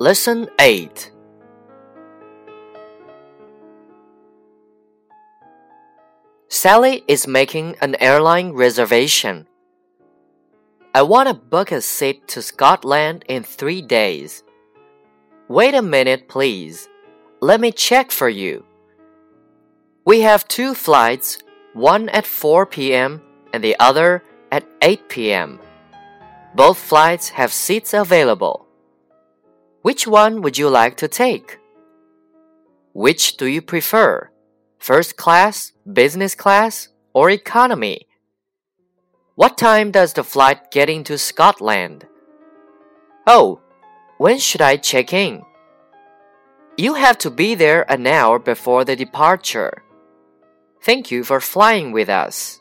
Lesson 8 Sally is making an airline reservation. I want to book a seat to Scotland in three days. Wait a minute, please. Let me check for you. We have two flights, one at 4 p.m. and the other at 8 p.m. Both flights have seats available. Which one would you like to take? Which do you prefer? First class, business class, or economy? What time does the flight get into Scotland? Oh, when should I check in? You have to be there an hour before the departure. Thank you for flying with us.